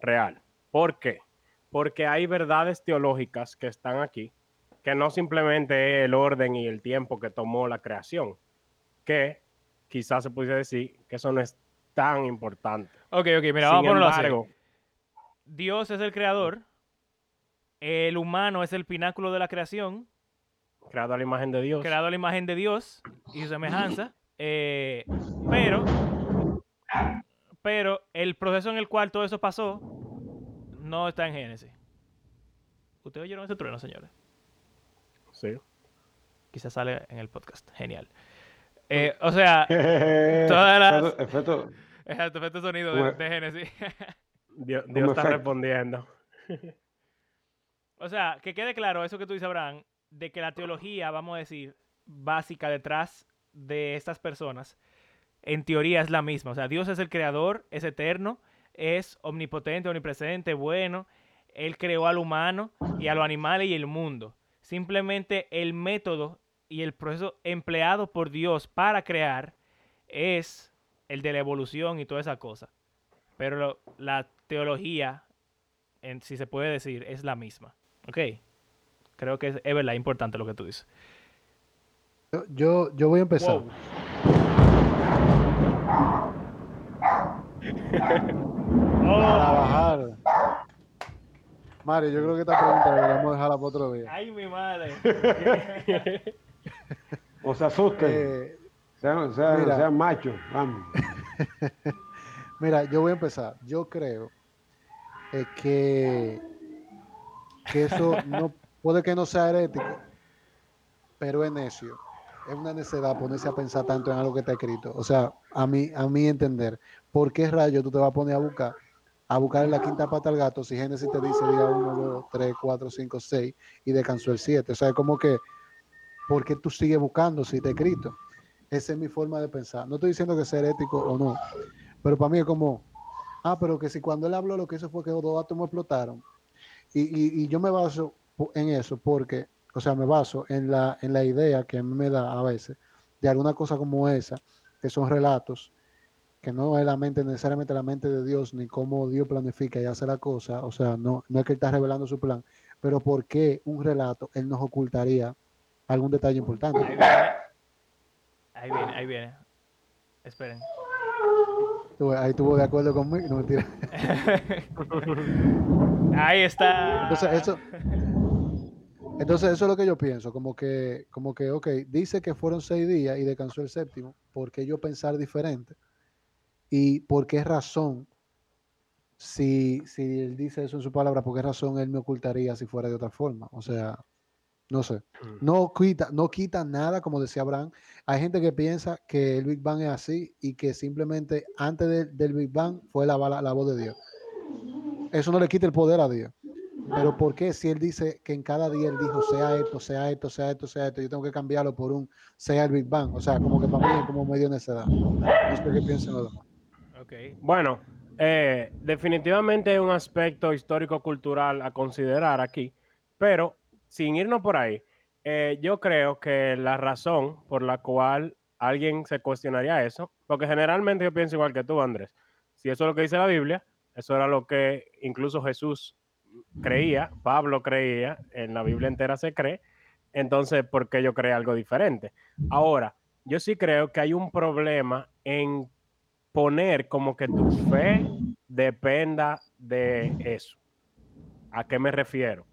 real. ¿Por qué? Porque hay verdades teológicas que están aquí, que no simplemente es el orden y el tiempo que tomó la creación, que quizás se pudiese decir que eso no es tan importante. Ok, ok, mira, Sin vamos a ponerlo así. Dios es el creador, el humano es el pináculo de la creación, creado a la imagen de Dios. creado a la imagen de Dios y su semejanza, eh, pero, pero el proceso en el cual todo eso pasó no está en Génesis. ¿Ustedes oyeron ese trueno, señores? Sí. Quizás sale en el podcast. Genial. Eh, o sea, (laughs) Todas las- Efecto- efecto- exacto, efecto sonido de, de Génesis. (laughs) Dios, está efecto. respondiendo. (laughs) O sea, que quede claro eso que tú dices, Abraham, de que la teología, vamos a decir, básica detrás de estas personas, en teoría es la misma. O sea, Dios es el creador, es eterno, es omnipotente, omnipresente, bueno. Él creó al humano y a los animales y el mundo. Simplemente el método y el proceso empleado por Dios para crear es el de la evolución y toda esa cosa. Pero lo- la teología, en, si se puede decir, es la misma. ¿Ok? Creo que es, es verdad, importante lo que tú dices. Yo, yo, yo voy a empezar. Wow. (laughs) Para bajar. Mario, yo creo que esta pregunta deberíamos dejarla para otro día. ¡Ay, mi madre! (laughs) O se asusten, Eh, sean, sean- sean machos, vamos. (laughs) Mira, yo voy a empezar. Yo creo eh, que, que eso (laughs) no, puede que no sea herético, pero es necio. Es una necedad ponerse a pensar tanto en algo que está escrito. O sea, a mí, a mí entender, ¿por qué rayo tú te vas a poner a buscar, a buscar en la quinta pata al gato si Génesis te dice día 1, 2, 3, 4, 5, 6 y descansó el 7? O sea, es como que, ¿por qué tú sigues buscando si está escrito? Esa es mi forma de pensar. No estoy diciendo que sea herético o no, pero para mí es como, ah, pero que si cuando él habló lo que hizo fue que los dos átomos explotaron. Y, y, yo me baso en eso porque o sea, me baso en la, en la idea que me da a veces de alguna cosa como esa, que son relatos, que no es la mente, necesariamente la mente de Dios, ni cómo Dios planifica y hace la cosa, o sea, no, no es que él está revelando su plan, pero por qué un relato él nos ocultaría algún detalle importante. Ahí viene, ahí viene. Esperen. Ahí estuvo de acuerdo conmigo, no mentira. (laughs) ahí está. Entonces, eso, entonces, eso es lo que yo pienso, como que, como que, ok, dice que fueron seis días y descansó el séptimo, ¿por qué yo pensar diferente? ¿Y por qué razón, si, si él dice eso en su palabra, por qué razón él me ocultaría si fuera de otra forma? O sea, no sé. Mm. No quita, no quita nada, como decía Abraham. Hay gente que piensa que el Big Bang es así y que simplemente antes de- del Big Bang fue la, la, la voz de Dios. Eso no le quita el poder a Dios. Pero ¿por qué si él dice que en cada día él dijo sea esto, sea esto, sea esto, sea esto, yo tengo que cambiarlo por un sea el Big Bang? O sea, como que para mí es como medio necedad. No sé qué piensan los demás. Ok. Bueno, eh, definitivamente hay un aspecto histórico-cultural a considerar aquí, pero sin irnos por ahí, eh, yo creo que la razón por la cual alguien se cuestionaría eso, porque generalmente yo pienso igual que tú, Andrés, si eso es lo que dice la Biblia, eso era lo que incluso Jesús creía, Pablo creía, en la Biblia entera se cree, entonces, ¿por qué yo creo algo diferente? Ahora, yo sí creo que hay un problema en poner como que tu fe dependa de eso. ¿A qué me refiero?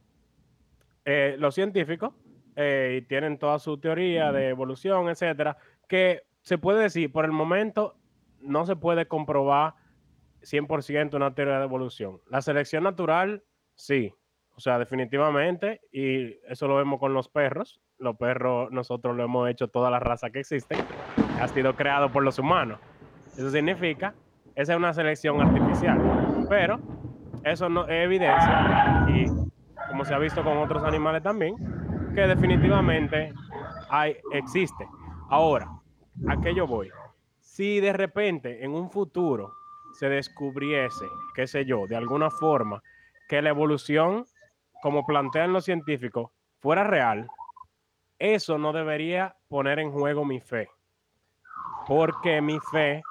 Eh, los científicos eh, y tienen toda su teoría de evolución, etcétera, que se puede decir, por el momento no se puede comprobar 100% una teoría de evolución. La selección natural, sí, o sea, definitivamente, y eso lo vemos con los perros. Los perros, nosotros lo hemos hecho toda la raza que existe, ha sido creado por los humanos. Eso significa, esa es una selección artificial, pero eso no es evidencia, y como se ha visto con otros animales también, que definitivamente existe. Ahora, ¿a qué yo voy? Si de repente en un futuro se descubriese, qué sé yo, de alguna forma, que la evolución, como plantean los científicos, fuera real, eso no debería poner en juego mi fe. Porque mi fe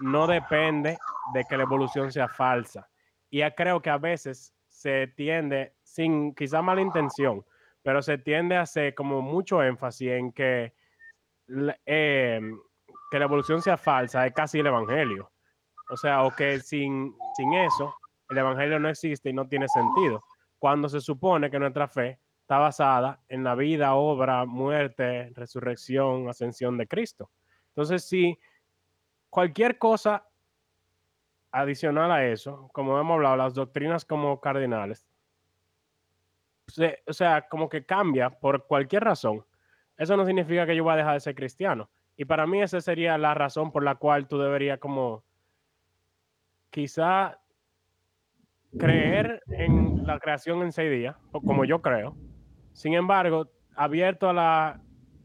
no depende de que la evolución sea falsa. Y ya creo que a veces se tiende, sin quizá mala intención, pero se tiende a hacer como mucho énfasis en que, eh, que la evolución sea falsa, es casi el evangelio. O sea, o que sin, sin eso, el evangelio no existe y no tiene sentido. Cuando se supone que nuestra fe está basada en la vida, obra, muerte, resurrección, ascensión de Cristo. Entonces, si cualquier cosa adicional a eso, como hemos hablado, las doctrinas como cardinales, o sea, como que cambia por cualquier razón, eso no significa que yo voy a dejar de ser cristiano. Y para mí esa sería la razón por la cual tú deberías como quizá creer en la creación en seis días, como yo creo. Sin embargo, abierto a la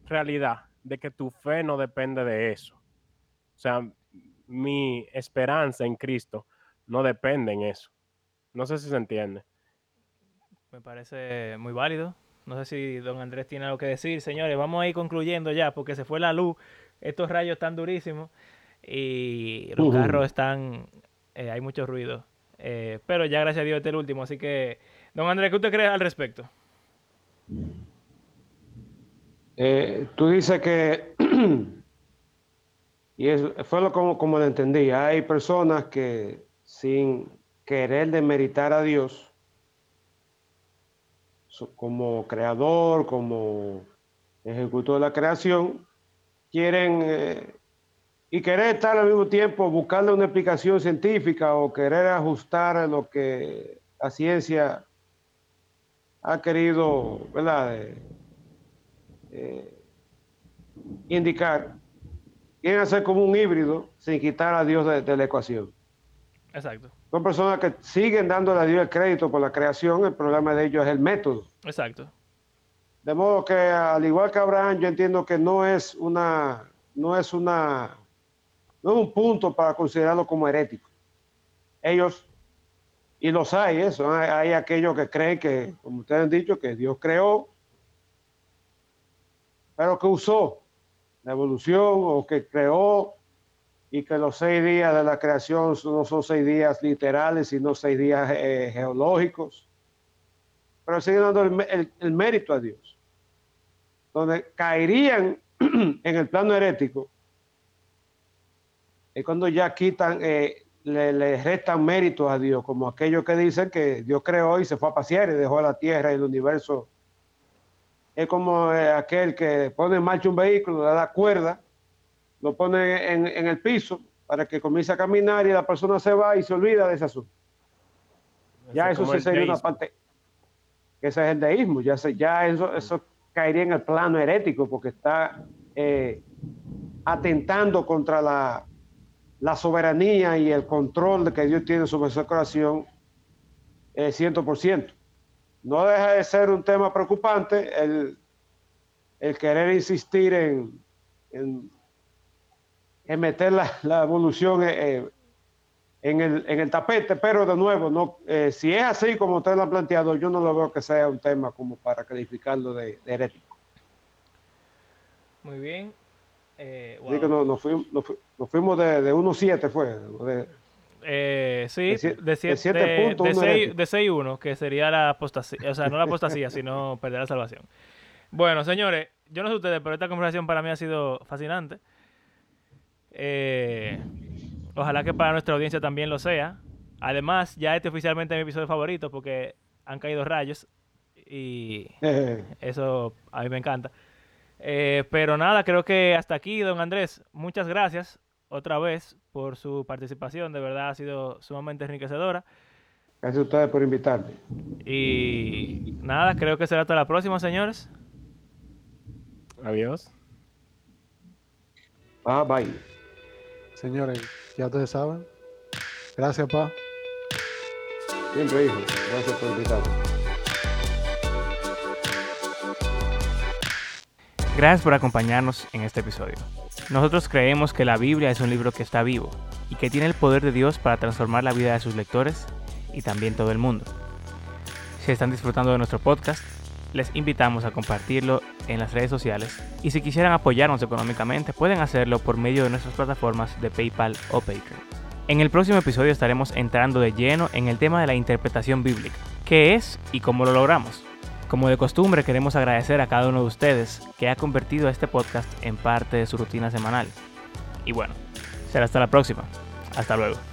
realidad de que tu fe no depende de eso. O sea, mi esperanza en Cristo no depende en eso. No sé si se entiende. Me parece muy válido. No sé si don Andrés tiene algo que decir. Señores, vamos a ir concluyendo ya porque se fue la luz. Estos rayos están durísimos y los carros están... eh, hay mucho ruido. Eh, pero ya gracias a Dios este es el último. Así que, don Andrés, ¿qué usted cree al respecto? Eh, tú dices que, (clears throat) y es- fue lo como, como lo entendí, hay personas que sin querer demeritar a Dios, como creador, como ejecutor de la creación, quieren eh, y querer estar al mismo tiempo buscarle una explicación científica o querer ajustar a lo que la ciencia ha querido. Eh, eh, indicar, quieren hacer como un híbrido sin quitar a Dios de la ecuación. Exacto, Son personas que siguen dándole a Dios el crédito por la creación, el problema de ellos es el método. exacto. De modo que al igual que Abraham, yo entiendo que no es una, no es una, no es un punto para considerarlo como herético. Ellos, y los hay, eso, hay, hay aquellos que creen que, como ustedes han dicho, que Dios creó, pero que usó la evolución o que creó y que los seis días de la creación no son seis días literales, sino seis días eh, geológicos pero siguen dando el, el- el mérito a Dios. Donde caerían (clears throat) en el plano herético es cuando ya quitan, eh, le, le restan méritos a Dios, como aquellos que dicen que Dios creó y se fue a pasear y dejó la tierra y el universo. Es como eh, aquel que pone en marcha un vehículo, le da cuerda, lo pone en, en el piso para que comience a caminar y la persona se va y se olvida de ese asunto. Ya eso sí el sería una parte. Ese es el deísmo. Ya, se, ya eso, eso caería en el plano herético porque está eh, atentando contra la, la soberanía y el control que Dios tiene sobre su creación eh, 100%. No deja de ser un tema preocupante el, el querer insistir en, en, en meter la, la evolución eh, en el, en el tapete, pero de nuevo, no, eh, si es así como usted lo ha planteado, yo no lo veo que sea un tema como para calificarlo de, de herético. Muy bien. Eh, Así que wow. no- nos, fuimos, de, de 1-7, fue. de- Eh, sí, De sie- de de 7 siete de, puntos, de 6-1, que sería la apostasía, o sea, no la apostasía, (laughs) sino perder la salvación. Bueno, señores, yo no sé ustedes, pero esta conversación para mí ha sido fascinante. Eh, ojalá que para nuestra audiencia también lo sea. Además, ya este oficialmente es mi episodio favorito porque han caído rayos y (laughs) eso a mí me encanta. Eh, pero nada, creo que hasta aquí, don Andrés. Muchas gracias otra vez por su participación. De verdad ha sido sumamente enriquecedora. gracias a ustedes por invitarme. Y nada, creo que será hasta la próxima, señores. Adiós. Ah, bye. Señores, ya ustedes saben. Gracias, pa. Siempre, hijo. Gracias por invitarme. Gracias por acompañarnos en este episodio. Nosotros creemos que la Biblia es un libro que está vivo y que tiene el poder de Dios para transformar la vida de sus lectores y también todo el mundo. Si están disfrutando de nuestro podcast, les invitamos a compartirlo en las redes sociales y si quisieran apoyarnos económicamente pueden hacerlo por medio de nuestras plataformas de PayPal o Patreon. En el próximo episodio estaremos entrando de lleno en el tema de la interpretación bíblica, qué es y cómo lo logramos. Como de costumbre, queremos agradecer a cada uno de ustedes que ha convertido este podcast en parte de su rutina semanal. Y bueno, será hasta la próxima. Hasta luego.